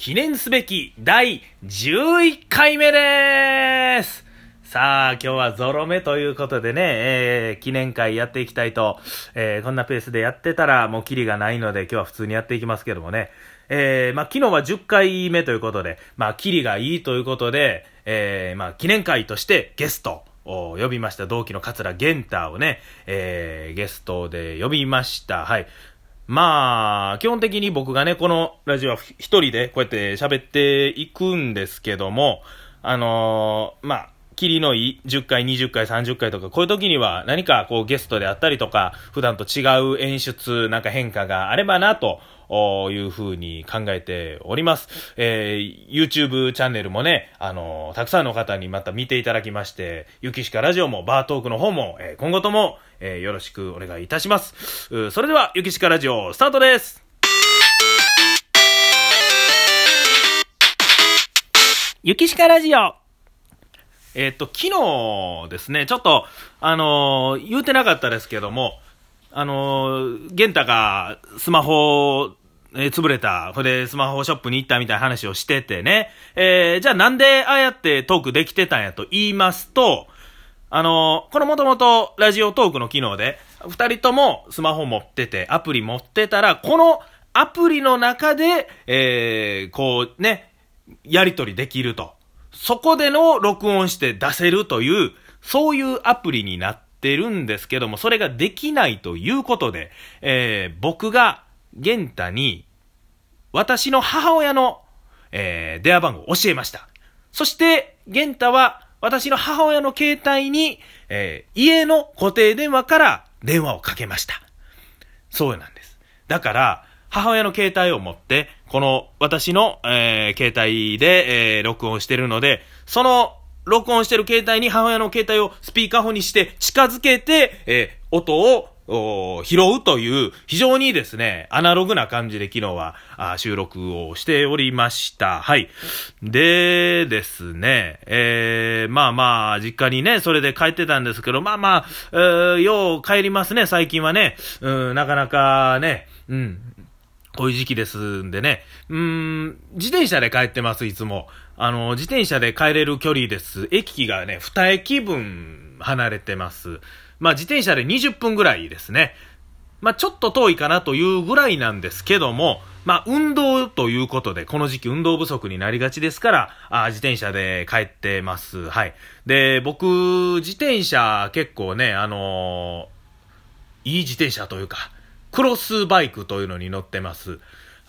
記念すべき第11回目ですさあ、今日はゾロ目ということでね、えー、記念会やっていきたいと、えー、こんなペースでやってたらもうキリがないので今日は普通にやっていきますけどもね、えー、まあ昨日は10回目ということで、まあキリがいいということで、えー、まあ記念会としてゲスト、を呼びました。同期の桂玄太をね、えー、ゲストで呼びました。はい。まあ、基本的に僕がね、このラジオは一人でこうやって喋っていくんですけども、あのー、まあ、霧のいい10回、20回、30回とか、こういう時には何かこうゲストであったりとか、普段と違う演出、なんか変化があればなというふうに考えております。えー、YouTube チャンネルもね、あのー、たくさんの方にまた見ていただきまして、ゆきしかラジオもバートークの方も、えー、今後とも、えー、よろしくお願いいたします。それでは、ゆきしかラジオ、スタートですゆきしかラジオえっ、と、昨日ですね、ちょっと、あのー、言うてなかったですけども、あのー、玄太がスマホえー、潰れた。それでスマホショップに行ったみたいな話をしててね。えー、じゃあなんでああやってトークできてたんやと言いますと、あのー、このもともとラジオトークの機能で、二人ともスマホ持ってて、アプリ持ってたら、このアプリの中で、えー、こうね、やりとりできると。そこでの録音して出せるという、そういうアプリになってるんですけども、それができないということで、えー、僕が玄太に、私の母親の、えー、電話番号を教えました。そして、玄太は、私の母親の携帯に、えー、家の固定電話から電話をかけました。そうなんです。だから、母親の携帯を持って、この私の、えー、携帯で、えー、録音してるので、その録音してる携帯に母親の携帯をスピーカーフォンにして近づけて、えー、音を拾うという、非常にですね、アナログな感じで昨日は収録をしておりました。はい。でですね、えー、まあまあ、実家にね、それで帰ってたんですけど、まあまあ、えー、よう帰りますね、最近はね。うん、なかなかね、うん、こういう時期ですんでね。うん、自転車で帰ってます、いつも。あの、自転車で帰れる距離です。駅がね、二駅分離れてます。まあ自転車で20分ぐらいですね。まあちょっと遠いかなというぐらいなんですけども、まあ運動ということで、この時期運動不足になりがちですから、あ自転車で帰ってます。はい。で、僕、自転車結構ね、あのー、いい自転車というか、クロスバイクというのに乗ってます。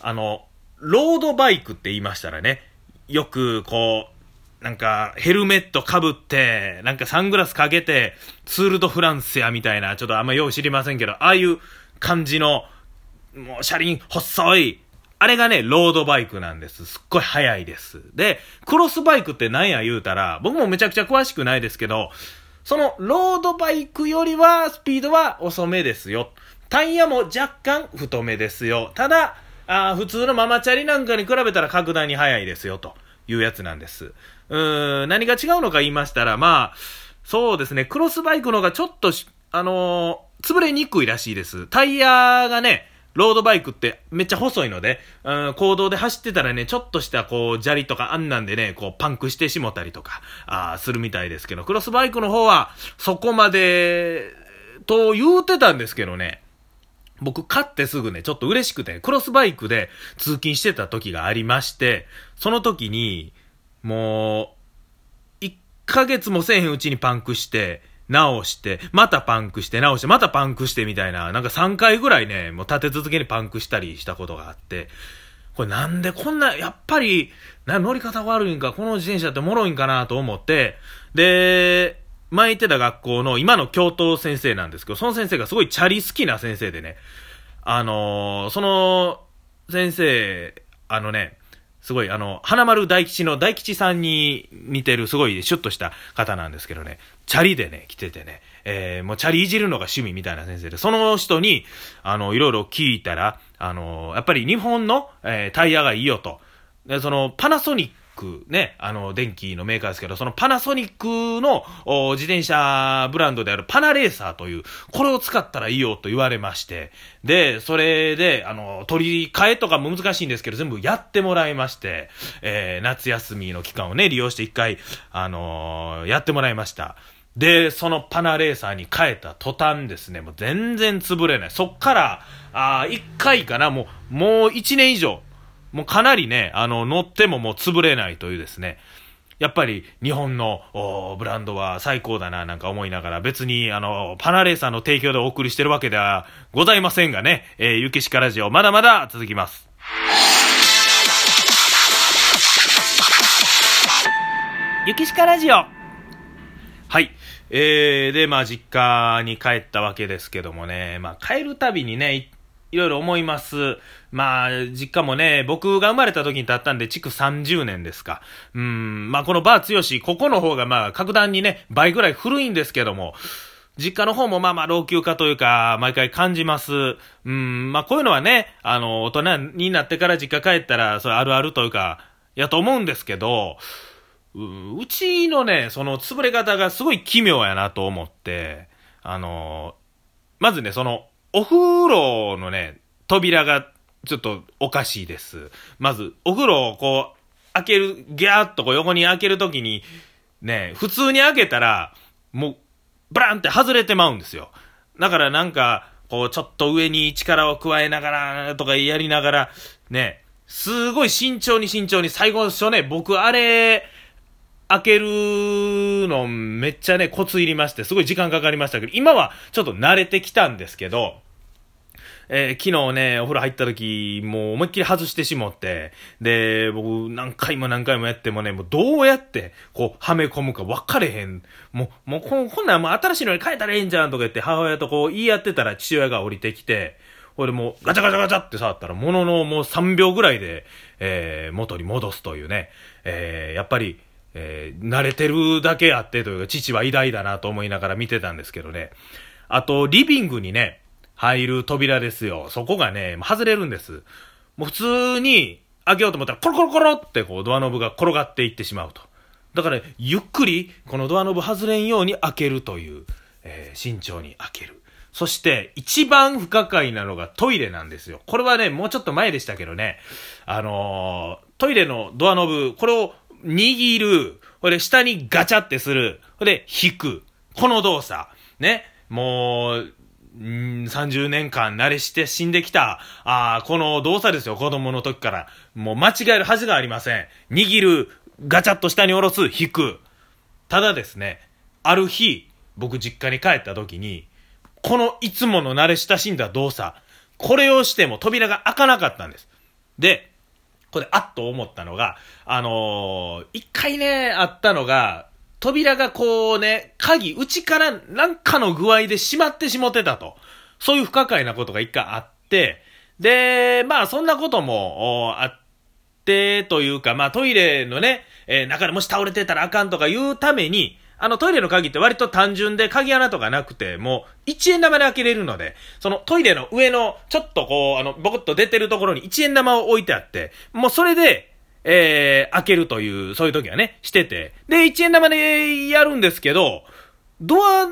あの、ロードバイクって言いましたらね、よくこう、なんか、ヘルメットかぶって、なんかサングラスかけて、ツールドフランスやみたいな、ちょっとあんまよう知りませんけど、ああいう感じの、もう車輪細い、あれがね、ロードバイクなんです。すっごい速いです。で、クロスバイクって何や言うたら、僕もめちゃくちゃ詳しくないですけど、そのロードバイクよりはスピードは遅めですよ。タイヤも若干太めですよ。ただ、あ普通のママチャリなんかに比べたら格段に速いですよ、というやつなんです。うーん、何が違うのか言いましたら、まあ、そうですね、クロスバイクの方がちょっとあのー、潰れにくいらしいです。タイヤがね、ロードバイクってめっちゃ細いので、うん、行動で走ってたらね、ちょっとしたこう、砂利とかあんなんでね、こう、パンクしてしもたりとか、あするみたいですけど、クロスバイクの方は、そこまで、と言うてたんですけどね、僕買ってすぐね、ちょっと嬉しくて、クロスバイクで通勤してた時がありまして、その時に、もう、1ヶ月もせえへんうちにパンクして、直して、またパンクして、直して、またパンクしてみたいな、なんか3回ぐらいね、もう立て続けにパンクしたりしたことがあって、これなんでこんな、やっぱり、な、乗り方悪いんか、この自転車って脆いんかなと思って、で、前行ってた学校の今の教頭先生なんですけど、その先生がすごいチャリ好きな先生でね、あのー、その先生、あのね、すごい、あの、花丸大吉の大吉さんに似てる、すごいシュッとした方なんですけどね、チャリでね、来ててね、えー、もうチャリいじるのが趣味みたいな先生で、その人に、あの、いろいろ聞いたら、あの、やっぱり日本の、えー、タイヤがいいよと。で、その、パナソニック、ね、あの、電気のメーカーですけど、そのパナソニックの自転車ブランドであるパナレーサーという、これを使ったらいいよと言われまして、で、それで、あの、取り替えとかも難しいんですけど、全部やってもらいまして、えー、夏休みの期間をね、利用して一回、あのー、やってもらいました。で、そのパナレーサーに変えた途端ですね、もう全然潰れない。そっから、あ一回かな、もう、もう一年以上、もうかなりね、あの、乗ってももう潰れないというですね、やっぱり日本のブランドは最高だななんか思いながら別にあのパナレーサーの提供でお送りしてるわけではございませんがね、えー、ゆきしかラジオまだまだ続きます。ゆきしかラジオはい。えー、で、まあ、実家に帰ったわけですけどもね、まあ、帰るたびにね、いろいろ思います。まあ、実家もね、僕が生まれた時に経ったんで、築30年ですか。うん、まあこのバー強し、ここの方がまあ格段にね、倍ぐらい古いんですけども、実家の方もまあまあ老朽化というか、毎回感じます。うん、まあこういうのはね、あの、大人になってから実家帰ったら、それあるあるというか、やと思うんですけど、うちのね、その潰れ方がすごい奇妙やなと思って、あの、まずね、その、お風呂のね、扉がちょっとおかしいです。まず、お風呂をこう、開ける、ギャーっとこう横に開けるときに、ね、普通に開けたら、もう、ブランって外れてまうんですよ。だからなんか、こう、ちょっと上に力を加えながら、とかやりながら、ね、すごい慎重に慎重に、最後の初ね、僕あれ、開けるのめっちゃね、コツいりまして、すごい時間かかりましたけど、今はちょっと慣れてきたんですけど、えー、昨日ね、お風呂入った時、もう思いっきり外してしもって、で、僕何回も何回もやってもね、もうどうやって、こう、はめ込むか分かれへん。もう、もうこ、こんなんもう新しいのに変えたらええんじゃんとか言って母親とこう言い合ってたら父親が降りてきて、俺もうガチャガチャガチャって触ったら、もののもう3秒ぐらいで、えー、元に戻すというね、えー、やっぱり、えー、慣れてるだけあってというか、父は偉大だなと思いながら見てたんですけどね。あと、リビングにね、入る扉ですよ。そこがね、外れるんです。もう普通に開けようと思ったら、コロコロコロってこうドアノブが転がっていってしまうと。だから、ゆっくりこのドアノブ外れんように開けるという、えー、慎重に開ける。そして、一番不可解なのがトイレなんですよ。これはね、もうちょっと前でしたけどね、あのー、トイレのドアノブ、これを握る、これ下にガチャってする、これ引く。この動作。ね。もう、30年間慣れして死んできた、あこの動作ですよ、子供の時から。もう間違えるはずがありません。握る、ガチャッと下に下ろす、引く。ただですね、ある日、僕実家に帰った時に、このいつもの慣れ親しんだ動作、これをしても扉が開かなかったんです。で、これあっと思ったのが、あのー、一回ね、あったのが、扉がこうね、鍵、内からなんかの具合で閉まってしもてたと。そういう不可解なことが一回あって、で、まあそんなこともあって、というか、まあトイレのね、えー、中でもし倒れてたらあかんとか言うために、あのトイレの鍵って割と単純で鍵穴とかなくて、もう1円玉で開けれるので、そのトイレの上のちょっとこう、あの、ボコッと出てるところに1円玉を置いてあって、もうそれで、えー、開けるという、そういう時はね、してて。で、1円玉でやるんですけど、ドア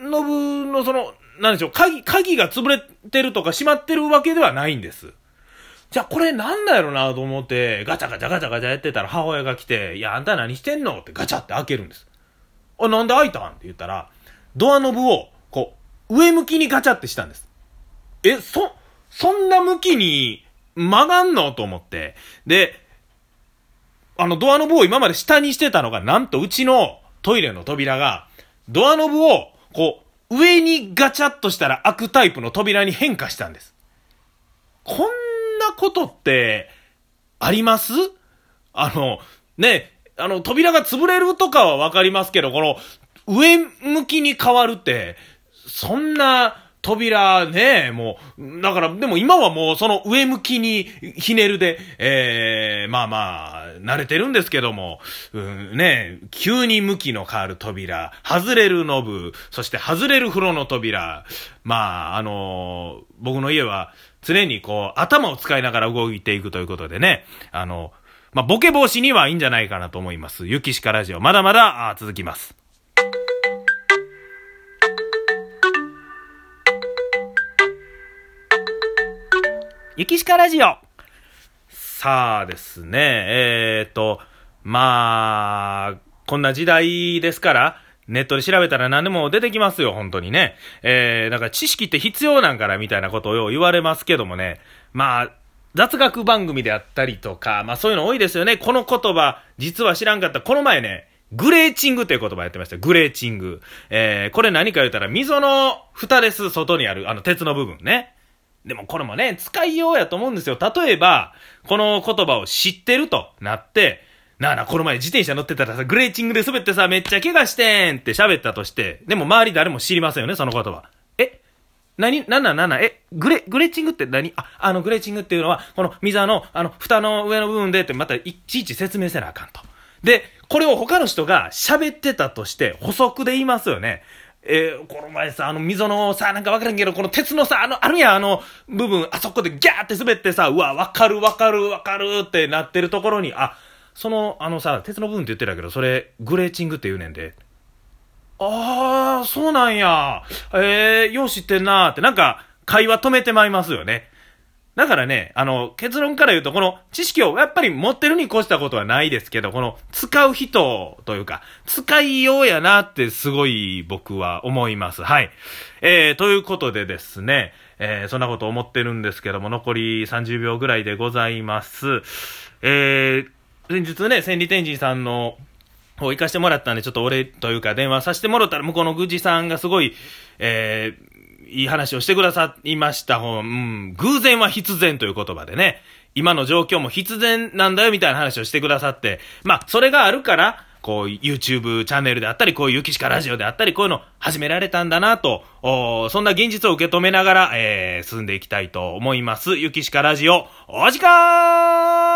ノブのその、なんでしょう、鍵、鍵が潰れてるとか閉まってるわけではないんです。じゃあこれなんだろうなと思って、ガチャガチャガチャガチャやってたら母親が来て、いや、あんた何してんの？ってガチャって開けるんです。あ、なんで開いたん？って言ったら、ドアノブを、こう、上向きにガチャってしたんです。え、そ、そんな向きに曲がんの？と思って。で、あの、ドアノブを今まで下にしてたのが、なんとうちのトイレの扉が、ドアノブを、こう、上にガチャッとしたら開くタイプの扉に変化したんです。こんなことって、あります？あの、ね、あの、扉が潰れるとかはわかりますけど、この、上向きに変わるって、そんな、扉ね、もう、だから、でも今はもうその上向きにひねるで、ええー、まあまあ、慣れてるんですけども、うんね、急に向きの変わる扉、外れるノブ、そして外れる風呂の扉、まあ、あの僕の家は常にこう、頭を使いながら動いていくということでね、あのまあ、ボケ防止にはいいんじゃないかなと思います。ゆきしかラジオ、まだまだ続きます。ゆきしかラジオさあですね、えー、と、まあ、こんな時代ですから、ネットで調べたら何でも出てきますよ、本当にね。えー、だから知識って必要なんからみたいなことをよう言われますけどもね。まあ、雑学番組であったりとか、まあそういうの多いですよね。この言葉、実は知らんかった。この前ね、グレーチングっていう言葉やってました。グレーチング。えー、これ何か言ったら、溝の蓋です、外にある、あの鉄の部分ね。でもこれもね、使いようやと思うんですよ。例えば、この言葉を知ってるとなって、なあなあ、この前自転車乗ってたらさ、グレーチングで滑ってさ、めっちゃ怪我してんって喋ったとして、でも周り誰も知りませんよね、その言葉。え何なんなんなんなんえグレ、グレーチングって何？あ、あのグレーチングっていうのは、この溝の、あの、蓋の上の部分でってまたいちいち説明せなあかんと。で、これを他の人が喋ってたとして補足で言いますよね。えー、この前さ、あの溝のさ、なんかわからんけど、この鉄のさ、あの、あるや、あの部分、あそこでギャーって滑ってさ、うわ、わかるわかるわかるってなってるところに、あ、その、あのさ、鉄の部分って言ってたけど、それ、グレーチングって言うねんで。あー、そうなんや。えー、よう知ってんなーって、なんか、会話止めてまいますよね。だからね、あの、結論から言うと、この知識をやっぱり持ってるに越したことはないですけど、この使う人というか、使いようやなってすごい僕は思います。はい。えー、ということでですね、えー、そんなこと思ってるんですけども、残り30秒ぐらいでございます。えー、先日ね、千里天神さんの方行かしてもらったんで、ちょっと俺というか電話させてもらったら、向こうの宮司さんがすごい、えー、いい話をしてくださいました。うん、偶然は必然という言葉でね、今の状況も必然なんだよみたいな話をしてくださって、まあ、それがあるから、こう、YouTube チャンネルであったり、こういうゆきしかラジオであったり、こういうの始められたんだなと、そんな現実を受け止めながら、えー、進んでいきたいと思います。ゆきしかラジオ、お時間